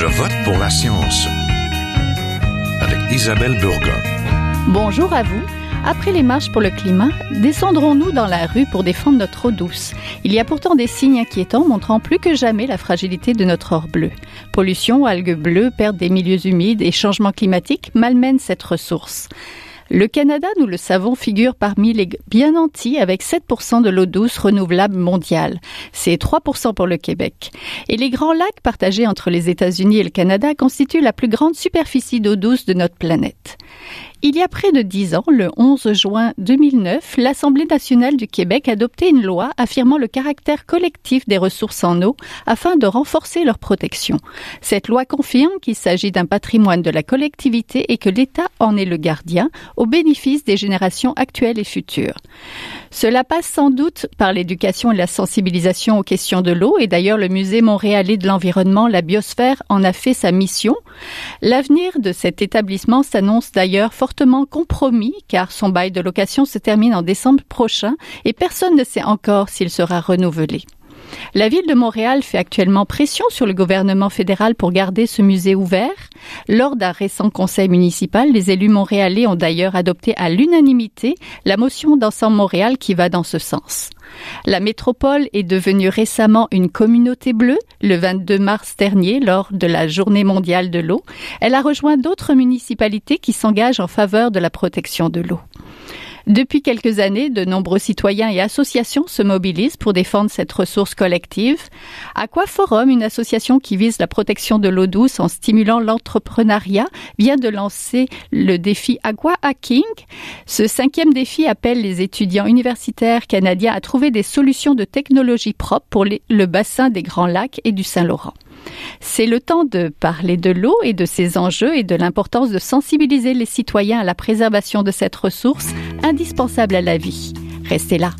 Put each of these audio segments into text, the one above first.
Je vote pour la science avec Isabelle Burgon. Bonjour à vous. Après les marches pour le climat, descendrons-nous dans la rue pour défendre notre eau douce? Il y a pourtant des signes inquiétants montrant plus que jamais la fragilité de notre or bleu. Pollution, algues bleues, perte des milieux humides et changement climatique malmènent cette ressource. Le Canada, nous le savons, figure parmi les bien nantis avec 7% de l'eau douce renouvelable mondiale. C'est 3% pour le Québec. Et les grands lacs partagés entre les États-Unis et le Canada constituent la plus grande superficie d'eau douce de notre planète. Il y a près de dix ans, le 11 juin 2009, l'Assemblée nationale du Québec adoptait une loi affirmant le caractère collectif des ressources en eau afin de renforcer leur protection. Cette loi confirme qu'il s'agit d'un patrimoine de la collectivité et que l'État en est le gardien au bénéfice des générations actuelles et futures. Cela passe sans doute par l'éducation et la sensibilisation aux questions de l'eau et d'ailleurs le musée montréalais de l'environnement, la biosphère, en a fait sa mission. L'avenir de cet établissement s'annonce d'ailleurs fortement compromis car son bail de location se termine en décembre prochain et personne ne sait encore s'il sera renouvelé. La ville de Montréal fait actuellement pression sur le gouvernement fédéral pour garder ce musée ouvert. Lors d'un récent conseil municipal, les élus montréalais ont d'ailleurs adopté à l'unanimité la motion d'ensemble Montréal qui va dans ce sens. La métropole est devenue récemment une communauté bleue le 22 mars dernier lors de la Journée mondiale de l'eau. Elle a rejoint d'autres municipalités qui s'engagent en faveur de la protection de l'eau. Depuis quelques années, de nombreux citoyens et associations se mobilisent pour défendre cette ressource collective. Aquaforum, une association qui vise la protection de l'eau douce en stimulant l'entrepreneuriat, vient de lancer le défi Aqua Hacking. Ce cinquième défi appelle les étudiants universitaires canadiens à trouver des solutions de technologie propre pour le bassin des Grands Lacs et du Saint-Laurent. C'est le temps de parler de l'eau et de ses enjeux et de l'importance de sensibiliser les citoyens à la préservation de cette ressource indispensable à la vie. Restez là.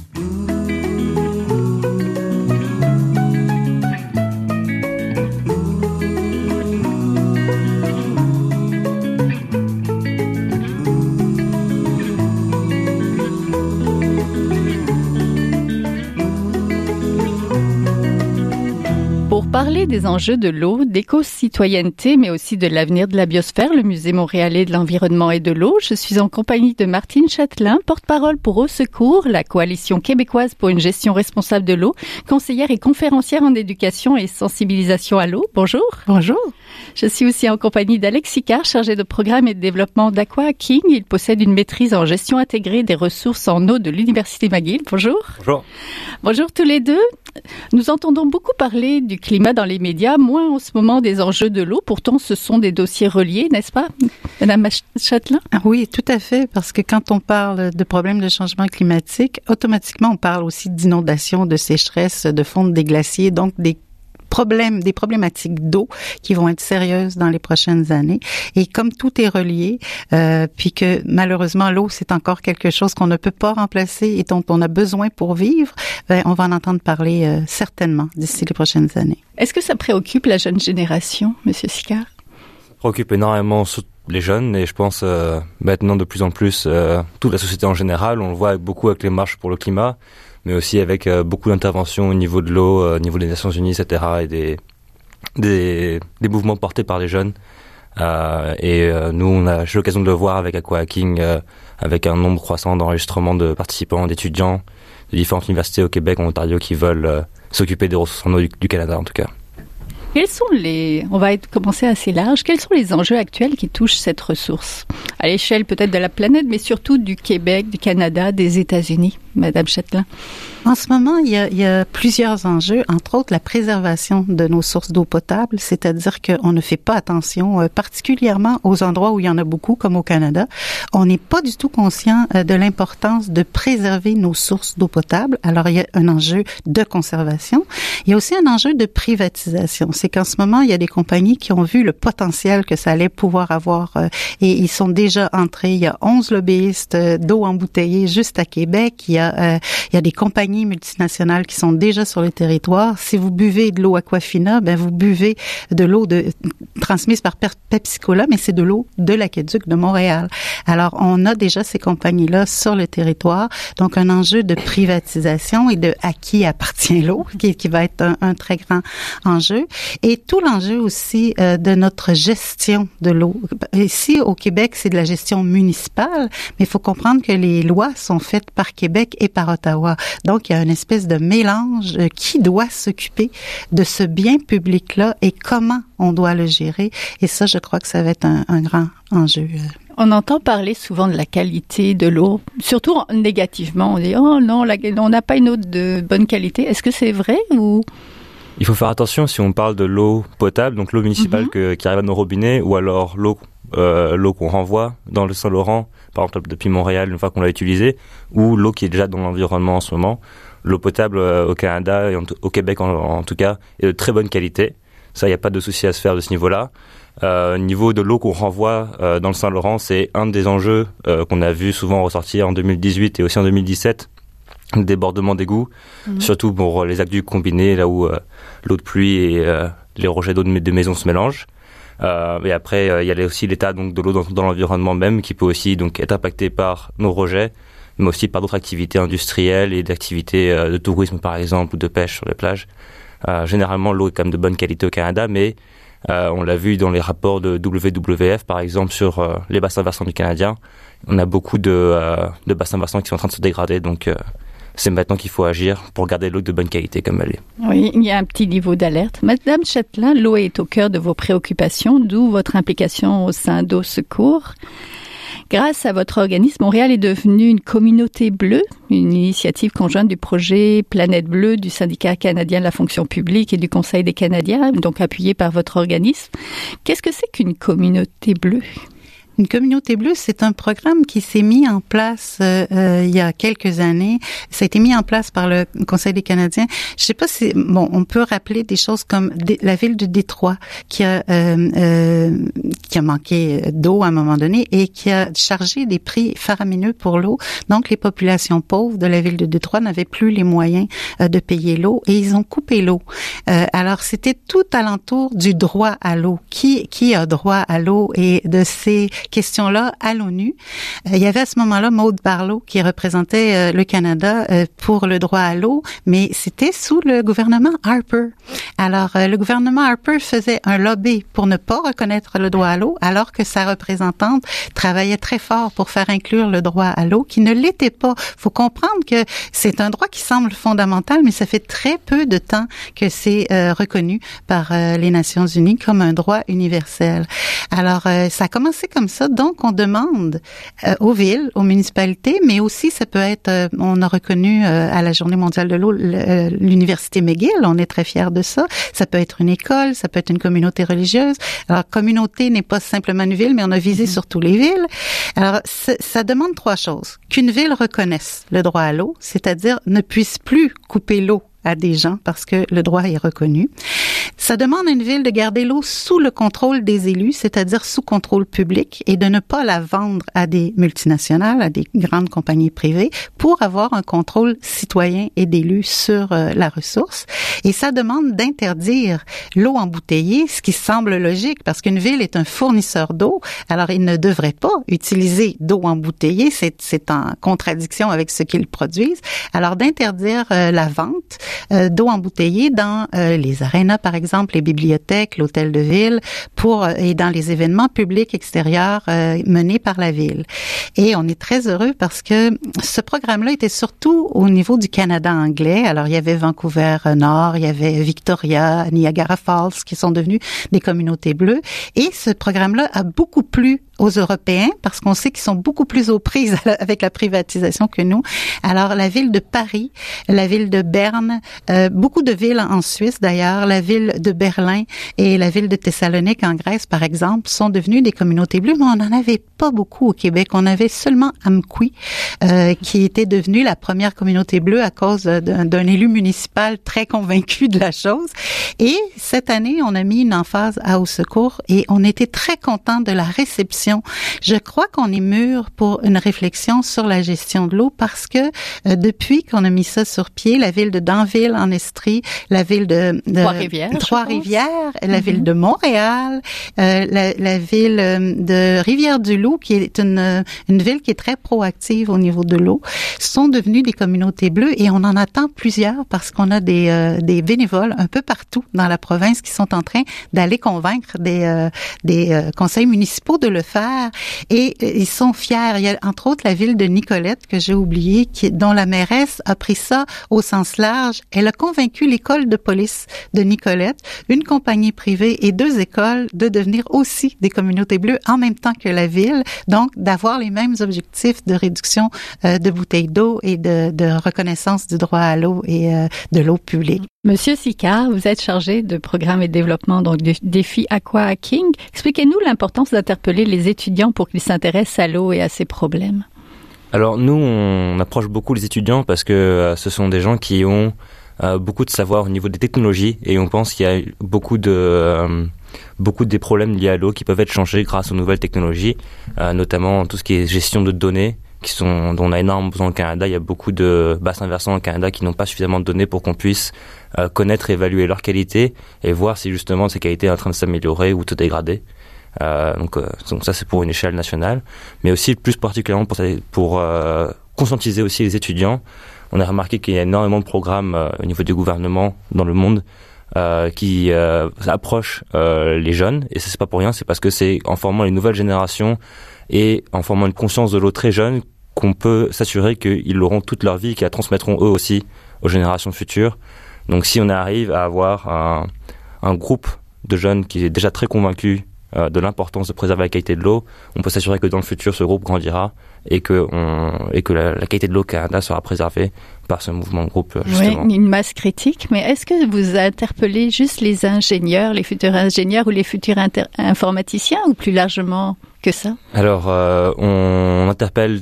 Parler des enjeux de l'eau, d'éco-citoyenneté, mais aussi de l'avenir de la biosphère, le musée montréalais de l'environnement et de l'eau, je suis en compagnie de Martine Châtelain, porte-parole pour Au Secours, la coalition québécoise pour une gestion responsable de l'eau, conseillère et conférencière en éducation et sensibilisation à l'eau. Bonjour. Bonjour. Je suis aussi en compagnie d'Alex Sicard, chargé de programme et de développement d'Aqua King. Il possède une maîtrise en gestion intégrée des ressources en eau de l'Université McGill. Bonjour. Bonjour. Bonjour tous les deux. Nous entendons beaucoup parler du climat dans les médias, moins en ce moment des enjeux de l'eau. Pourtant, ce sont des dossiers reliés, n'est-ce pas, Madame Châtelain? Ah oui, tout à fait, parce que quand on parle de problèmes de changement climatique, automatiquement, on parle aussi d'inondations, de sécheresse, de fonte des glaciers, donc des problèmes, des problématiques d'eau qui vont être sérieuses dans les prochaines années. Et comme tout est relié, euh, puis que malheureusement l'eau c'est encore quelque chose qu'on ne peut pas remplacer et dont on a besoin pour vivre, ben, on va en entendre parler euh, certainement d'ici les prochaines années. Est-ce que ça préoccupe la jeune génération, Monsieur Sicard? Ça préoccupe énormément les jeunes et je pense euh, maintenant de plus en plus euh, toute la société en général. On le voit beaucoup avec les marches pour le climat mais aussi avec euh, beaucoup d'interventions au niveau de l'eau, euh, au niveau des Nations Unies, etc., et des, des, des mouvements portés par les jeunes. Euh, et euh, nous, on a eu l'occasion de le voir avec Aqua Hacking, avec un nombre croissant d'enregistrements de participants, d'étudiants de différentes universités au Québec, en Ontario, qui veulent s'occuper des ressources en eau du Canada, en tout cas. Quels sont les, on va commencer assez large, quels sont les enjeux actuels qui touchent cette ressource? À l'échelle peut-être de la planète, mais surtout du Québec, du Canada, des États-Unis, Madame Châtelain. En ce moment, il y, a, il y a plusieurs enjeux, entre autres la préservation de nos sources d'eau potable, c'est-à-dire qu'on ne fait pas attention, euh, particulièrement aux endroits où il y en a beaucoup, comme au Canada. On n'est pas du tout conscient euh, de l'importance de préserver nos sources d'eau potable. Alors, il y a un enjeu de conservation. Il y a aussi un enjeu de privatisation. C'est qu'en ce moment, il y a des compagnies qui ont vu le potentiel que ça allait pouvoir avoir euh, et ils sont déjà entrés. Il y a 11 lobbyistes d'eau embouteillée juste à Québec. Il y a, il y a des compagnies multinationales qui sont déjà sur le territoire. Si vous buvez de l'eau Aquafina, ben vous buvez de l'eau de transmise par Pepsi-Cola, mais c'est de l'eau de l'aqueduc de Montréal. Alors, on a déjà ces compagnies-là sur le territoire. Donc, un enjeu de privatisation et de à qui appartient l'eau, qui, qui, va être un, très grand enjeu. Et tout l'enjeu aussi euh, de notre gestion de l'eau. Ici, au Québec, c'est de la gestion municipale, mais il faut comprendre que les lois sont faites par Québec et par Ottawa. Donc, il y a une espèce de mélange. Euh, qui doit s'occuper de ce bien public-là et comment on doit le gérer? Et ça, je crois que ça va être un, un grand enjeu. Euh. On entend parler souvent de la qualité de l'eau, surtout négativement. On dit oh non, on n'a pas une eau de bonne qualité. Est-ce que c'est vrai ou? Il faut faire attention si on parle de l'eau potable, donc l'eau municipale mhm. qui arrive à nos robinets, ou alors l'eau euh, l'eau qu'on renvoie dans le Saint-Laurent, par exemple depuis Montréal une fois qu'on l'a utilisée, ou l'eau qui est déjà dans l'environnement en ce moment. L'eau potable euh, au Canada et au Québec en, tout cas est de très bonne qualité. Ça, il n'y a pas de souci à se faire de ce niveau-là. Euh, niveau de l'eau qu'on renvoie euh, dans le Saint-Laurent, c'est un des enjeux euh, qu'on a vu souvent ressortir en 2018 et aussi en 2017 débordement d'égouts, mhm. surtout pour les aqueducs combinés, là où l'eau de pluie et les rejets d'eau de, maisons se mélangent. Et après, il y a aussi l'état donc de l'eau dans, dans l'environnement même, qui peut aussi donc être impacté par nos rejets, mais aussi par d'autres activités industrielles et d'activités de tourisme par exemple ou de pêche sur les plages. généralement, l'eau est quand même de bonne qualité au Canada, mais euh, on l'a vu dans les rapports de WWF, par exemple, sur euh, les bassins versants du Canadien. On a beaucoup de, euh, de bassins versants qui sont en train de se dégrader, donc c'est maintenant qu'il faut agir pour garder l'eau de bonne qualité comme elle est. Oui, il y a un petit niveau d'alerte. Madame Châtelain, l'eau est au cœur de vos préoccupations, d'où votre implication au sein d'eau secours. Grâce à votre organisme, Montréal est devenu une communauté bleue, une initiative conjointe du projet Planète Bleue du syndicat canadien de la fonction publique et du Conseil des Canadiens, donc appuyé par votre organisme. Qu'est-ce que c'est qu'une communauté bleue? Une communauté bleue, c'est un programme qui s'est mis en place euh, euh, il y a quelques années. Ça a été mis en place par le Conseil des Canadiens. Je sais pas si bon, on peut rappeler des choses comme la ville de Détroit qui a euh, qui a manqué d'eau à un moment donné et qui a chargé des prix faramineux pour l'eau. Donc les populations pauvres de la ville de Détroit n'avaient plus les moyens de payer l'eau et ils ont coupé l'eau. alors c'était tout alentour du droit à l'eau. Qui qui a droit à l'eau et de ces question-là à l'ONU. Euh, il y avait à ce moment-là Maude Barlow qui représentait euh, le Canada euh, pour le droit à l'eau, mais c'était sous le gouvernement Harper. Alors, le gouvernement Harper faisait un lobby pour ne pas reconnaître le droit à l'eau, alors que sa représentante travaillait très fort pour faire inclure le droit à l'eau, qui ne l'était pas. faut comprendre que c'est un droit qui semble fondamental, mais ça fait très peu de temps que c'est reconnu par les Nations Unies comme un droit universel. Alors, ça a commencé comme ça donc, on demande euh, aux villes, aux municipalités, mais aussi ça peut être, euh, on a reconnu euh, à la Journée mondiale de l'eau l'université McGill, on est très fiers de ça. Ça peut être une école, ça peut être une communauté religieuse. Alors, communauté n'est pas simplement une ville, mais on a visé mm-hmm. sur toutes les villes. Alors, ça demande trois choses. Qu'une ville reconnaisse le droit à l'eau, c'est-à-dire ne puisse plus couper l'eau à des gens parce que le droit est reconnu. Ça demande à une ville de garder l'eau sous le contrôle des élus, c'est-à-dire sous contrôle public, et de ne pas la vendre à des multinationales, à des grandes compagnies privées, pour avoir un contrôle citoyen et d'élus sur euh, la ressource. Et ça demande d'interdire l'eau embouteillée, ce qui semble logique, parce qu'une ville est un fournisseur d'eau, alors il ne devrait pas utiliser d'eau embouteillée, c'est en contradiction avec ce qu'ils produisent. Alors d'interdire euh, la vente euh, d'eau embouteillée dans les arénas, par exemple, exemple les bibliothèques, l'hôtel de ville, pour euh, et dans les événements publics extérieurs euh, menés par la ville. Et on est très heureux parce que ce programme-là était surtout au niveau du Canada anglais. Alors il y avait Vancouver Nord, il y avait Victoria, Niagara Falls qui sont devenus des communautés bleues. Et ce programme-là a beaucoup plu aux Européens parce qu'on sait qu'ils sont beaucoup plus aux prises avec la privatisation que nous. Alors la ville de Paris, la ville de Berne, euh, beaucoup de villes en Suisse d'ailleurs, la ville de Berlin et la ville de Thessalonique en Grèce, par exemple, sont devenues des communautés bleues, mais on n'en avait pas beaucoup au Québec. On avait seulement Amqui, euh, qui était devenue la première communauté bleue à cause d'un élu municipal très convaincu de la chose. Et cette année, on a mis une emphase à Au Secours et on était très content de la réception. Je crois qu'on est mûr pour une réflexion sur la gestion de l'eau parce que euh, depuis qu'on a mis ça sur pied, la ville de Danville en Estrie, la ville de, Trois-Rivières, Trois-Rivières, la ville de Montréal, euh, la, la, ville euh, de Rivière-du-Loup, qui est une, une ville qui est très proactive au niveau de l'eau, sont devenues des communautés bleues et on en attend plusieurs parce qu'on a des, euh, des bénévoles un peu partout dans la province qui sont en train d'aller convaincre des, des conseils municipaux de le faire et ils sont fiers. Il y a entre autres la ville de Nicolette que j'ai oublié, qui, dont la mairesse a pris ça au sens large. Elle a convaincu l'école de police de Nicolette, une compagnie privée et deux écoles de devenir aussi des communautés bleues en même temps que la ville, donc d'avoir les mêmes objectifs de réduction euh, de bouteilles d'eau et de, de, reconnaissance du droit à l'eau et euh, de l'eau publique. Monsieur Sicard, vous êtes chargé de programme et développement donc du défi Aqua Hacking. Expliquez-nous l'importance d'interpeller les étudiants pour qu'ils s'intéressent à l'eau et à ses problèmes. Alors nous, on approche beaucoup les étudiants parce que euh, ce sont des gens qui ont euh, beaucoup de savoir au niveau des technologies et on pense qu'il y a beaucoup de euh, beaucoup des problèmes liés à l'eau qui peuvent être changés grâce aux nouvelles technologies, notamment tout ce qui est gestion de données qui sont dont on a énormément besoin au Canada. Il y a beaucoup de bassins versants au Canada qui n'ont pas suffisamment de données pour qu'on puisse connaître et évaluer leur qualité et voir si justement ces qualités sont en train de s'améliorer ou de dégrader. Euh, donc, euh, donc, ça c'est pour une échelle nationale, mais aussi plus particulièrement pour, pour euh, conscientiser aussi les étudiants. On a remarqué qu'il y a énormément de programmes au niveau du gouvernement dans le monde qui approchent les jeunes, et c'est pas pour rien, c'est parce que c'est en formant les nouvelles générations et en formant une conscience de l'eau très jeune qu'on peut s'assurer qu'ils l'auront toute leur vie et qu'ils la transmettront eux aussi aux générations futures. Donc si on arrive à avoir un, un groupe de jeunes qui est déjà très convaincu euh, de l'importance de préserver la qualité de l'eau, on peut s'assurer que dans le futur, ce groupe grandira et que, on, et que la, qualité de l'eau au Canada sera préservée par ce mouvement de groupe. Justement. Oui, une masse critique. Mais est-ce que vous interpellez juste les ingénieurs, les futurs ingénieurs ou les futurs informaticiens ou plus largement que ça? Alors, euh, on interpelle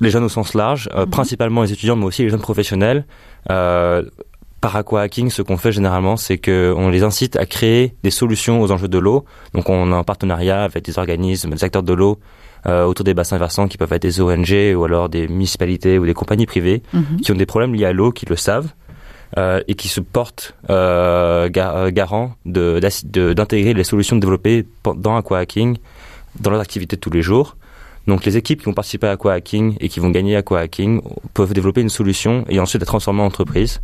les jeunes au sens large, euh, mhm. principalement les étudiants, mais aussi les jeunes professionnels. Euh, par aqua-hacking, ce qu'on fait généralement, c'est qu'on les incite à créer des solutions aux enjeux de l'eau. Donc on a un partenariat avec des organismes, des acteurs de l'eau euh, autour des bassins versants qui peuvent être des ONG ou alors des municipalités ou des compagnies privées mhm. qui ont des problèmes liés à l'eau, qui le savent. Euh, et qui se portent euh, garant d'intégrer les solutions développées dans aqua-hacking dans leurs activités de tous les jours. Donc les équipes qui vont participer à aqua-hacking et qui vont gagner aqua-hacking peuvent développer une solution et ensuite la transformer en entreprise.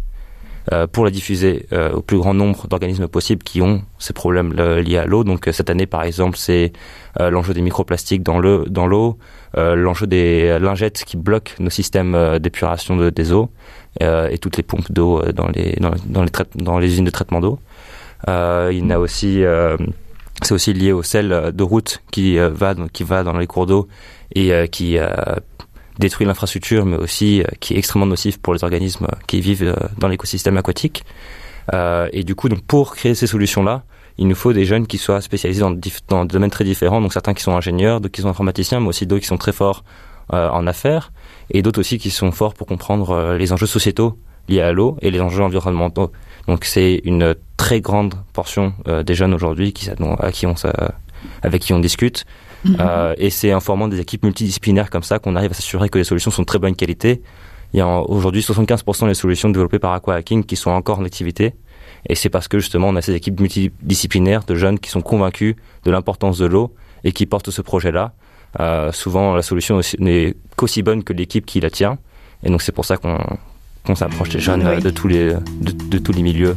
Euh, pour la diffuser euh, au plus grand nombre d'organismes possibles qui ont ces problèmes liés à l'eau. Donc euh, cette année, par exemple, c'est l'enjeu des microplastiques dans l'eau, dans l'eau, l'enjeu des lingettes qui bloquent nos systèmes d'épuration de, des eaux et toutes les pompes d'eau dans les dans, dans les dans les usines de traitement d'eau. il y a aussi c'est aussi lié au sel de route qui va qui va dans les cours d'eau et qui détruit l'infrastructure, mais aussi euh, qui est extrêmement nocif pour les organismes qui vivent euh, dans l'écosystème aquatique. Euh, et du coup, donc pour créer ces solutions-là, il nous faut des jeunes qui soient spécialisés dans, dans des domaines très différents. Donc certains qui sont ingénieurs, d'autres qui sont informaticiens, mais aussi d'autres qui sont très forts en affaires, et d'autres aussi qui sont forts pour comprendre les enjeux sociétaux liés à l'eau et les enjeux environnementaux. Donc c'est une très grande portion des jeunes aujourd'hui qui, à qui on, avec qui on discute, Mhm. Euh, et c'est en formant des équipes multidisciplinaires comme ça qu'on arrive à s'assurer que les solutions sont de très bonne qualité. Il y a aujourd'hui 75% des solutions développées par Aqua Hacking qui sont encore en activité. Et c'est parce que justement on a ces équipes multidisciplinaires de jeunes qui sont convaincus de l'importance de l'eau et qui portent ce projet-là. Euh, souvent la solution n'est qu'aussi bonne que l'équipe qui la tient. Et donc c'est pour ça qu'on s'approche des jeunes de tous les de, de tous les milieux.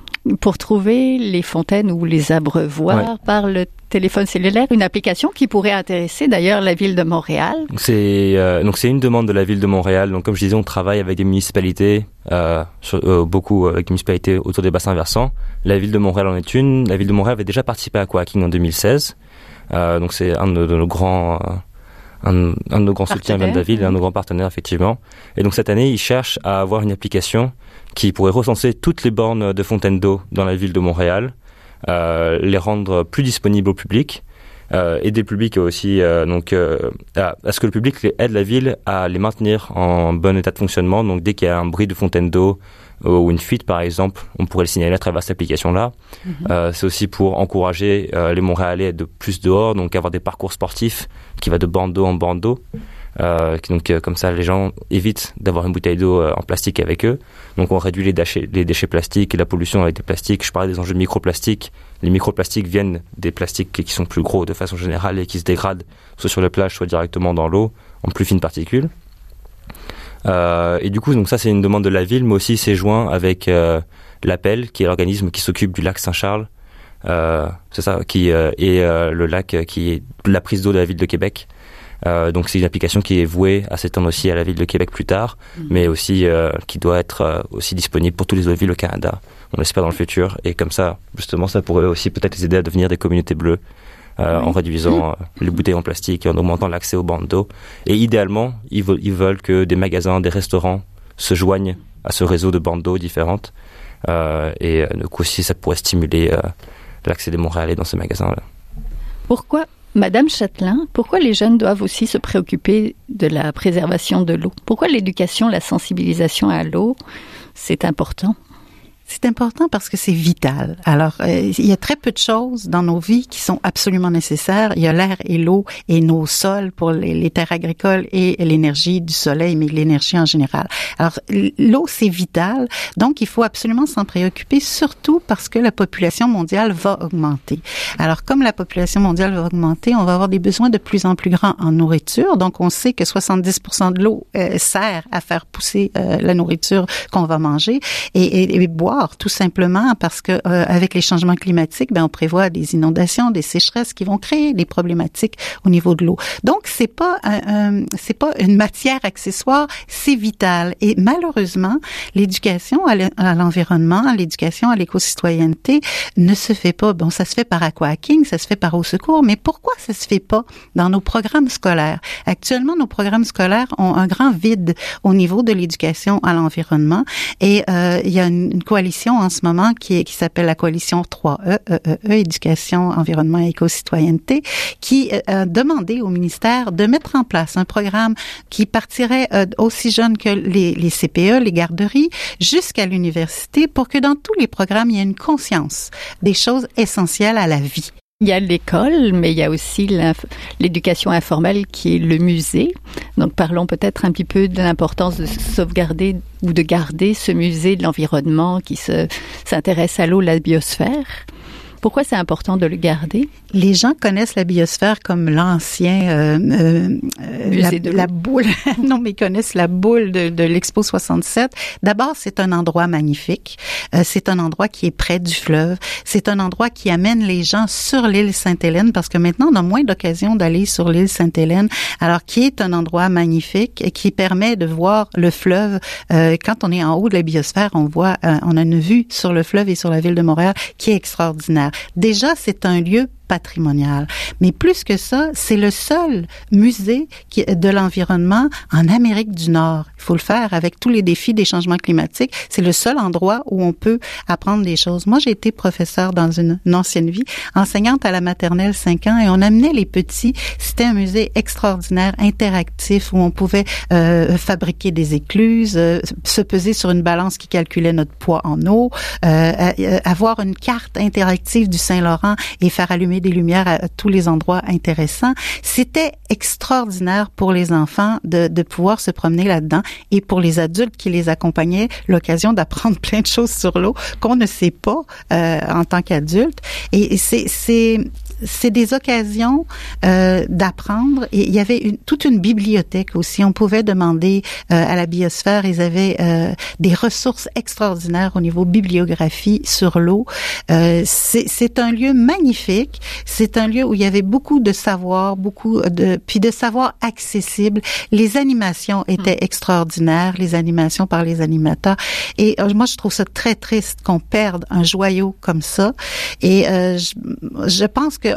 pour trouver les fontaines ou les abreuvoirs par le téléphone cellulaire, une application qui pourrait intéresser d'ailleurs la ville de Montréal. C'est euh, donc c'est une demande de la ville de Montréal. Donc comme je disais, on travaille avec des municipalités, euh, euh, beaucoup avec des municipalités autour des bassins versants. La ville de Montréal en est une. La ville de Montréal avait déjà participé à Quacking en 2016. donc c'est un de, nos grands un, un, de nos grands soutiens vient de la ville, un de nos grands partenaires effectivement. Et donc cette année, ils cherchent à avoir une application qui pourrait recenser toutes les bornes de fontaines d'eau dans la ville de Montréal euh, les rendre plus disponibles au public. Euh, aider le public aussi euh, donc euh, à, ce que le public aide la ville à les maintenir en bon état de fonctionnement. Donc dès qu'il y a un bruit de fontaine d'eau ou une fuite par exemple, on pourrait le signaler à travers cette application-là. Mhm. c'est aussi pour encourager les Montréalais à être de plus dehors, donc avoir des parcours sportifs qui va de bandeau en bandeau. Euh, donc euh, comme ça, les gens évitent d'avoir une bouteille d'eau euh, en plastique avec eux. Donc on réduit les déchets, les déchets plastiques et la pollution avec des plastiques. Je parlais des enjeux de microplastiques. Les microplastiques viennent des plastiques qui sont plus gros de façon générale et qui se dégradent soit sur la plage, soit directement dans l'eau en plus fines particules. Euh, et du coup, donc ça c'est une demande de la ville, mais aussi c'est joint avec euh, l'Appel, qui est l'organisme qui s'occupe du lac Saint-Charles. Euh, c'est ça, qui est le lac qui est la prise d'eau de la ville de Québec. Euh, donc c'est une application qui est vouée à s'étendre aussi à la ville de Québec plus tard, mm. mais aussi euh, qui doit être euh, aussi disponible pour toutes les autres villes au Canada. On l'espère dans le futur. Et comme ça, justement, ça pourrait aussi peut-être les aider à devenir des communautés bleues. en réduisant les bouteilles en plastique et en augmentant l'accès aux bandes d'eau. Et idéalement, ils, veulent, ils veulent que des magasins, des restaurants se joignent à ce réseau de bandes d'eau différentes. et du coup aussi, ça pourrait stimuler l'accès des Montréalais dans ces magasins-là. Pourquoi Madame Châtelain, pourquoi les jeunes doivent aussi se préoccuper de la préservation de l'eau? Pourquoi l'éducation, la sensibilisation à l'eau, c'est important? C'est important parce que c'est vital. Alors, euh, il y a très peu de choses dans nos vies qui sont absolument nécessaires. Il y a l'air et l'eau et nos sols pour les, terres agricoles et l'énergie du soleil, mais l'énergie en général. Alors, l'eau, c'est vital. Donc, il faut absolument s'en préoccuper, surtout parce que la population mondiale va augmenter. Alors, comme la population mondiale va augmenter, on va avoir des besoins de plus en plus grands en nourriture. Donc, on sait que 70% de l'eau euh, sert à faire pousser euh, la nourriture qu'on va manger et, et, et boire tout simplement parce que euh, avec les changements climatiques, ben on prévoit des inondations, des sécheresses qui vont créer des problématiques au niveau de l'eau. Donc c'est pas c'est pas une matière accessoire, c'est vital. Et malheureusement, l'éducation à l'environnement, l'éducation à l'éco-citoyenneté ne se fait pas. Bon, ça se fait par aquaking, ça se fait par au secours, mais pourquoi ça se fait pas dans nos programmes scolaires? Actuellement, nos programmes scolaires ont un grand vide au niveau de l'éducation à l'environnement et euh, il y a une, une coalition en ce moment qui, qui s'appelle la coalition 3E, e, e, e, éducation, environnement et éco-citoyenneté, qui euh, a demandé au ministère de mettre en place un programme qui partirait euh, aussi jeune que les CPE, les garderies, jusqu'à l'université pour que dans tous les programmes, il y ait une conscience des choses essentielles à la vie. Il y a l'école, mais il y a aussi l'éducation informelle qui est le musée. Donc parlons peut-être un petit peu de l'importance de sauvegarder ou de garder ce musée de l'environnement qui s'intéresse à l'eau, la biosphère. Pourquoi c'est important de le garder? Les gens connaissent la biosphère comme l'ancien euh, euh, la, la, boule. non, mais ils connaissent la boule de, de l'Expo 67. D'abord, c'est un endroit magnifique. Euh, c'est un endroit qui est près du fleuve. C'est un endroit qui amène les gens sur l'île Sainte-Hélène parce que maintenant, on a moins d'occasion d'aller sur l'île Sainte-Hélène. Alors, qui est un endroit magnifique et qui permet de voir le fleuve. Euh, quand on est en haut de la biosphère, on voit, euh, on a une vue sur le fleuve et sur la ville de Montréal qui est extraordinaire. Déjà, c'est un lieu patrimonial. Mais plus que ça, c'est le seul musée de l'environnement en Amérique du Nord. Il faut le faire avec tous les défis des changements climatiques. C'est le seul endroit où on peut apprendre des choses. Moi, j'ai été professeur dans une, ancienne vie, enseignante à la maternelle 5 ans, et on amenait les petits. C'était un musée extraordinaire, interactif, où on pouvait euh, fabriquer des écluses, euh, se peser sur une balance qui calculait notre poids en eau, euh, euh avoir une carte interactive du Saint-Laurent et faire allumer des lumières à, tous les endroits intéressants. C'était extraordinaire pour les enfants de, pouvoir se promener là-dedans et pour les adultes qui les accompagnaient, l'occasion d'apprendre plein de choses sur l'eau qu'on ne sait pas euh, en tant qu'adulte. Et c'est c'est des occasions euh, d'apprendre. Et il y avait une, toute une bibliothèque aussi. On pouvait demander euh, à la biosphère. Ils avaient euh, des ressources extraordinaires au niveau bibliographie sur l'eau. Euh, c'est un lieu magnifique. C'est un lieu où il y avait beaucoup de savoir, beaucoup de puis de savoir accessible. Les animations étaient mm. extraordinaires. Les animations par les animateurs. Et euh, moi, je trouve ça très triste qu'on perde un joyau comme ça. Et euh, je, je pense que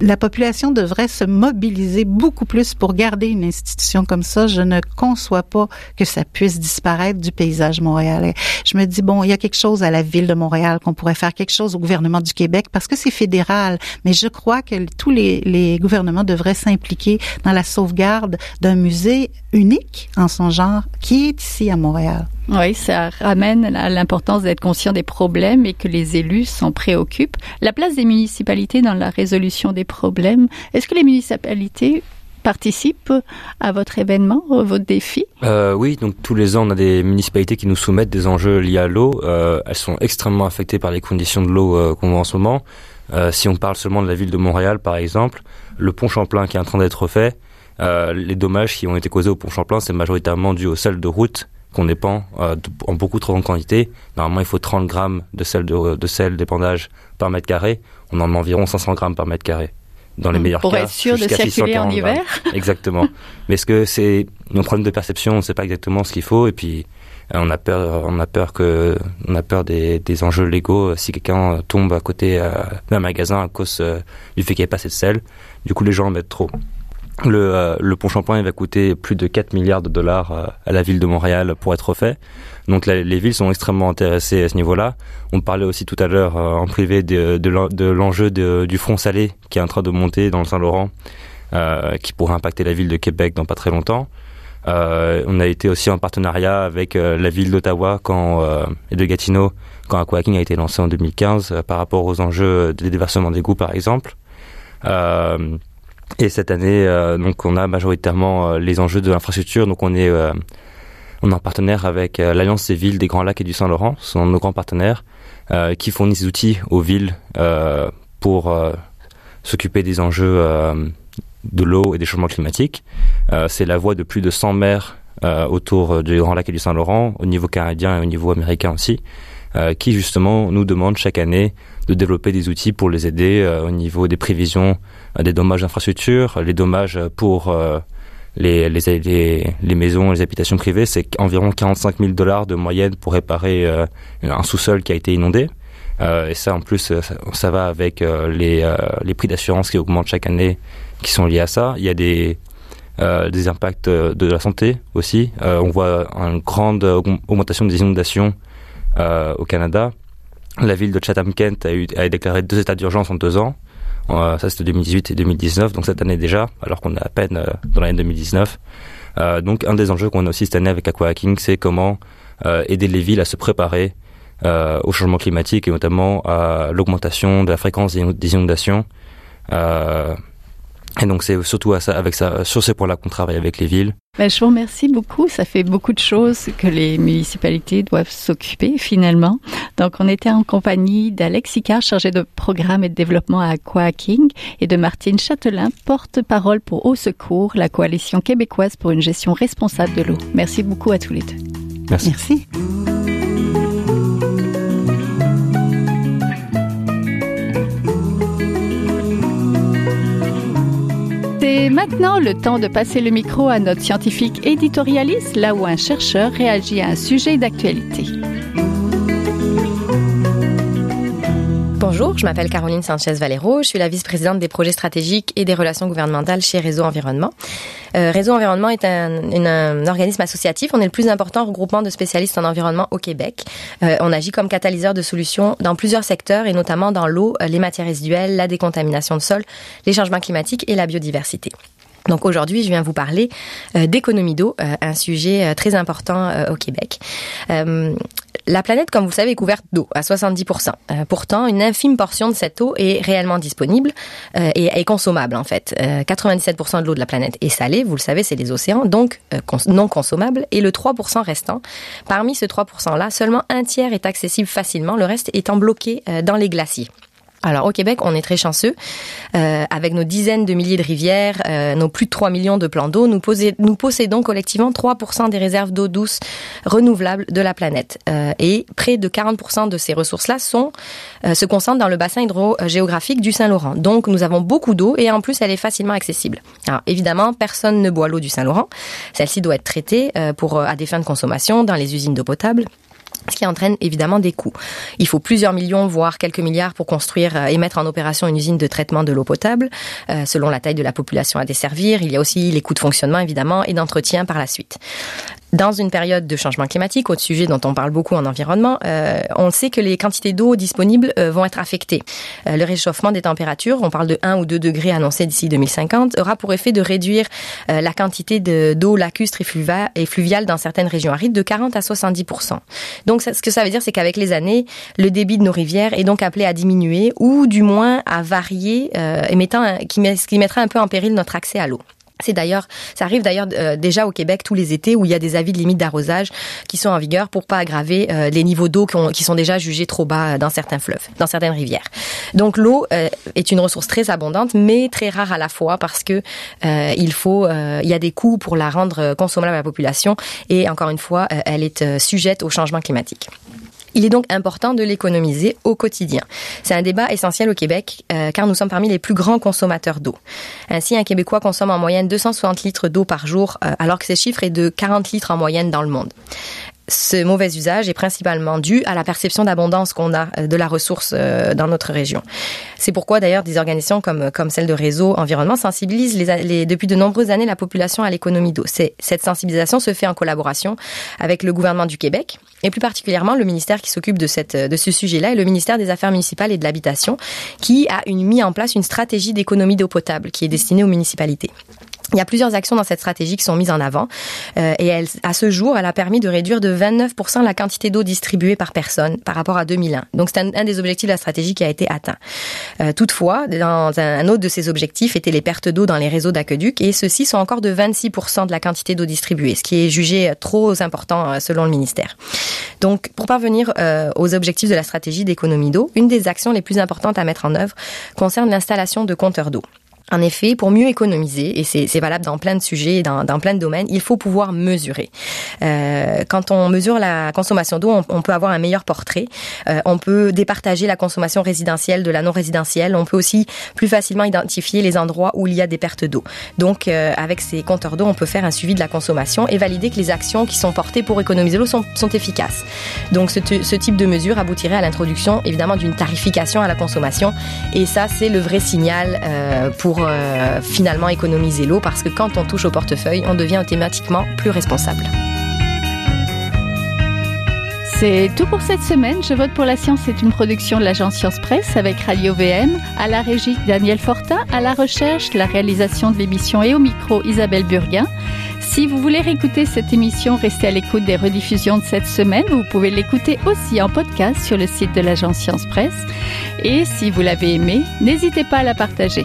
la population devrait se mobiliser beaucoup plus pour garder une institution comme ça. Je ne conçois pas que ça puisse disparaître du paysage montréalais. Je me dis, bon, il y a quelque chose à la ville de Montréal qu'on pourrait faire, quelque chose au gouvernement du Québec, parce que c'est fédéral. Mais je crois que tous les, les gouvernements devraient s'impliquer dans la sauvegarde d'un musée unique en son genre qui est ici à Montréal. Oui, ça ramène à l'importance d'être conscient des problèmes et que les élus s'en préoccupent. La place des municipalités dans la résolution des problèmes, est-ce que les municipalités participent à votre événement, à votre défi? Euh, Oui, donc tous les ans, on a des municipalités qui nous soumettent des enjeux liés à l'eau. Euh, elles sont extrêmement affectées par les conditions de l'eau euh, qu'on voit en ce moment. Euh, si on parle seulement de la ville de Montréal, par exemple, le pont Champlain qui est en train d'être fait, euh, les dommages qui ont été causés au pont Champlain, c'est majoritairement dû au sel de route qu'on dépend euh, en beaucoup trop grande quantité. Normalement, il faut 30 grammes de sel de, de sel d'épandage par mètre carré. On en a environ 500 grammes par mètre carré. Dans les meilleurs Pour cas, être sûr de circuler en hiver. Exactement. Mais est-ce que c'est un problème de perception On ne sait pas exactement ce qu'il faut et puis euh, on a peur, on a peur que, on a peur des, des enjeux légaux. Si quelqu'un tombe à côté euh, d'un magasin à cause euh, du fait qu'il n'y ait pas assez de sel, du coup les gens en mettent trop. Le, euh, le pont Champlain il va coûter plus de 4 milliards de dollars euh, à la ville de Montréal pour être fait. Donc les villes sont extrêmement intéressées à ce niveau-là. On parlait aussi tout à l'heure euh, en privé de, de l'enjeu du front salé qui est en train de monter dans le Saint-Laurent, euh, qui pourrait impacter la ville de Québec dans pas très longtemps. Euh, on a été aussi en partenariat avec la ville d'Ottawa quand et de Gatineau quand Aquaking a été lancé en 2015 euh, par rapport aux enjeux des déversements d'égouts par exemple. Euh, et cette année, euh, donc, on a majoritairement euh, les enjeux de l'infrastructure. Donc, on est, euh, on est en partenaire avec l'Alliance des villes des Grands Lacs et du Saint-Laurent. Ce sont nos grands partenaires qui fournissent des outils aux villes pour s'occuper des enjeux de l'eau et des changements climatiques. C'est la voie de plus de 100 maires autour du Grand Lac et du Saint-Laurent, au niveau canadien et au niveau américain aussi, qui justement nous demandent chaque année de développer des outils pour les aider euh, au niveau des prévisions euh, des dommages d'infrastructures, les dommages pour euh, les, les, les, les maisons, les habitations privées, c'est environ 45 000 dollars de moyenne pour réparer euh, un sous-sol qui a été inondé. Euh, et ça, en plus, ça, va avec euh, les, les prix d'assurance qui augmentent chaque année, qui sont liés à ça. Il y a des, des impacts de la santé aussi. On voit une grande augmentation des inondations au Canada. La ville de Chatham-Kent a, eu, a déclaré deux états d'urgence en deux ans. Euh, ça, c'était 2018 et 2019, donc cette année déjà, alors qu'on est à peine euh, dans l'année 2019. Euh, donc, un des enjeux qu'on a aussi cette année avec Aqua Hacking, c'est comment euh, aider les villes à se préparer euh, au changement climatique et notamment à l'augmentation de la fréquence des inondations. Euh, et donc c'est surtout à ça, avec ça, sur ces points-là qu'on travaille avec les villes. Ben, je vous remercie beaucoup. Ça fait beaucoup de choses que les municipalités doivent s'occuper finalement. Donc on était en compagnie d'Alex Icard, chargé de programme et de développement à Aquaking, et de Martine Châtelain, porte-parole pour Au Secours, la coalition québécoise pour une gestion responsable de l'eau. Merci beaucoup à tous les deux. Merci. Merci. C'est maintenant le temps de passer le micro à notre scientifique éditorialiste, là où un chercheur réagit à un sujet d'actualité. Bonjour, je m'appelle Caroline Sanchez-Valero, je suis la vice-présidente des projets stratégiques et des relations gouvernementales chez Réseau Environnement. Euh, Réseau Environnement est un, organisme associatif, on est le plus important regroupement de spécialistes en environnement au Québec. Euh, on agit comme catalyseur de solutions dans plusieurs secteurs et notamment dans l'eau, les matières résiduelles, la décontamination de sol, les changements climatiques et la biodiversité. Donc aujourd'hui, je viens vous parler euh, d'économie d'eau, euh, un sujet euh, très important au Québec. La planète, comme vous le savez, est couverte d'eau à 70%. Euh, pourtant, une infime portion de cette eau est réellement disponible et est consommable en fait. 97% de l'eau de la planète est salée, vous le savez, c'est les océans, donc non consommable. Et le 3% restant, parmi ce 3%-là, seulement un tiers est accessible facilement, le reste étant bloqué dans les glaciers. Alors au Québec, on est très chanceux. Euh, avec nos dizaines de milliers de rivières, euh, nos plus de 3 millions de plans d'eau, nous, possédons collectivement 3% des réserves d'eau douce renouvelables de la planète. Euh, et près de 40% de ces ressources-là euh, se concentrent dans le bassin hydrogéographique du Saint-Laurent. Donc nous avons beaucoup d'eau et en plus elle est facilement accessible. Alors évidemment, personne ne boit l'eau du Saint-Laurent. Celle-ci doit être traitée euh, pour à des fins de consommation dans les usines d'eau potable ce qui entraîne évidemment des coûts. Il faut plusieurs millions, voire quelques milliards pour construire euh, et mettre en opération une usine de traitement de l'eau potable, euh, selon la taille de la population à desservir. Il y a aussi les coûts de fonctionnement, évidemment, et d'entretien par la suite dans une période de changement climatique, autre sujet dont on parle beaucoup en environnement, euh, on sait que les quantités d'eau disponibles euh, vont être affectées. Euh, le réchauffement des températures, on parle de 1 ou 2 degrés annoncés d'ici 2050, aura pour effet de réduire euh, la quantité d'eau lacustre et, fluviale dans certaines régions arides de 40 à 70% Donc ce que ça veut dire, c'est qu'avec les années, le débit de nos rivières est donc appelé à diminuer ou du moins à varier, émettant, qui, met, qui mettra un peu en péril notre accès à l'eau. C'est d'ailleurs, ça arrive d'ailleurs euh, déjà au Québec tous les étés où il y a des avis de limite d'arrosage qui sont en vigueur pour pas aggraver euh, les niveaux d'eau qui, sont déjà jugés trop bas dans certains fleuves, dans certaines rivières. Donc l'eau euh, est une ressource très abondante, mais très rare à la fois parce que il faut, il y a des coûts pour la rendre consommable à la population et encore une fois, elle est sujette au changement climatique. Il est donc important de l'économiser au quotidien. C'est un débat essentiel au Québec euh, car nous sommes parmi les plus grands consommateurs d'eau. Ainsi, un Québécois consomme en moyenne 260 litres d'eau par jour euh, alors que ce chiffre est de 40 litres en moyenne dans le monde ce mauvais usage est principalement dû à la perception d'abondance qu'on a euh, de la ressource euh, dans notre région. C'est pourquoi d'ailleurs des organisations comme, comme celle de Réseau Environnement sensibilisent les, les, depuis de nombreuses années la population à l'économie d'eau. Cette sensibilisation se fait en collaboration avec le gouvernement du Québec et plus particulièrement le ministère qui s'occupe de, de ce sujet-là et le ministère des Affaires municipales et de l'Habitation qui a une, mis en place une stratégie d'économie d'eau potable qui est destinée aux municipalités. Il y a plusieurs actions dans cette stratégie qui sont mises en avant euh, et à ce jour, elle a permis de réduire de 29% la quantité d'eau distribuée par personne par rapport à 2001. Donc c'est un, des objectifs de la stratégie qui a été atteint. Euh, toutefois, dans un, autre de ces objectifs étaient les pertes d'eau dans les réseaux d'aqueduc et ceux-ci sont encore de 26% de la quantité d'eau distribuée, ce qui est jugé trop important euh, selon le ministère. Donc pour parvenir euh, aux objectifs de la stratégie d'économie d'eau, une des actions les plus importantes à mettre en œuvre concerne l'installation de compteurs d'eau. En effet, pour mieux économiser, et c'est valable dans plein de sujets, dans, dans plein de domaines, il faut pouvoir mesurer. Euh, quand on mesure la consommation d'eau, on, peut avoir un meilleur portrait. Euh, on peut départager la consommation résidentielle de la non résidentielle. On peut aussi plus facilement identifier les endroits où il y a des pertes d'eau. Donc, euh, avec ces compteurs d'eau, on peut faire un suivi de la consommation et valider que les actions qui sont portées pour économiser l'eau sont, sont, efficaces. Donc, ce, ce type de mesure aboutirait à l'introduction, évidemment, d'une tarification à la consommation. Et ça, c'est le vrai signal euh, pour euh, finalement économiser l'eau parce que quand on touche au portefeuille, on devient automatiquement plus responsable. C'est tout pour cette semaine. Je vote pour la science c'est une production de l'agence Science Presse avec Radio VM, à la régie Daniel Fortin, à la recherche, la réalisation de l'émission et au micro Isabelle Burguin. Si vous voulez réécouter cette émission, restez à l'écoute des rediffusions de cette semaine. Vous pouvez l'écouter aussi en podcast sur le site de l'agence Science Presse. Et si vous l'avez aimé, n'hésitez pas à la partager.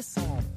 Des milliers